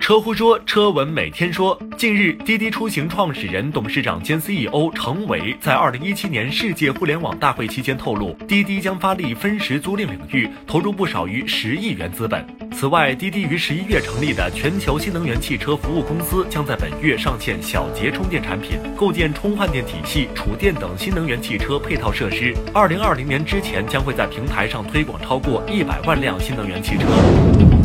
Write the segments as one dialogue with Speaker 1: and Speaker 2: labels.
Speaker 1: 车乎说，车闻每天说。近日，滴滴出行创始人、董事长兼 CEO 程维在二零一七年世界互联网大会期间透露，滴滴将发力分时租赁领域，投入不少于十亿元资本。此外，滴滴于十一月成立的全球新能源汽车服务公司将在本月上线小节充电产品，构建充换电体系、储电等新能源汽车配套设施。二零二零年之前，将会在平台上推广超过一百万辆新能源汽车。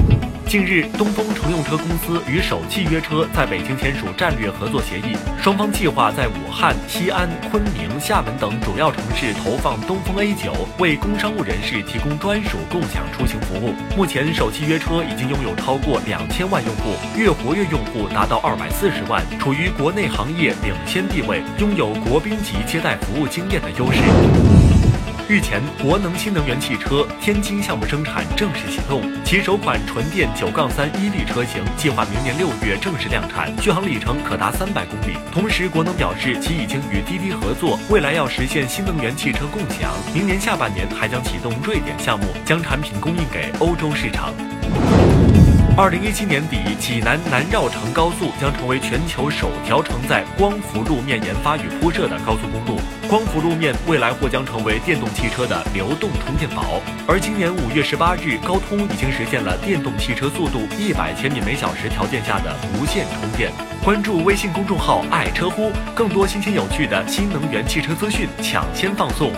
Speaker 1: 近日，东风乘用车公司与首汽约车在北京签署战略合作协议，双方计划在武汉、西安、昆明、厦门等主要城市投放东风 A 九，为工商务人士提供专属共享出行服务。目前，首汽约车已经拥有超过两千万用户，月活跃用户达到二百四十万，处于国内行业领先地位，拥有国宾级接待服务经验的优势。日前，国能新能源汽车天津项目生产正式启动，其首款纯电九杠三一力车型计划明年六月正式量产，续航里程可达三百公里。同时，国能表示其已经与滴滴合作，未来要实现新能源汽车共享，明年下半年还将启动瑞典项目，将产品供应给欧洲市场。二零一七年底，济南南绕城高速将成为全球首条承载光伏路面研发与铺设的高速公路。光伏路面未来或将成为电动汽车的流动充电宝。而今年五月十八日，高通已经实现了电动汽车速度一百千米每小时条件下的无线充电。关注微信公众号“爱车乎”，更多新鲜有趣的新能源汽车资讯抢先放送。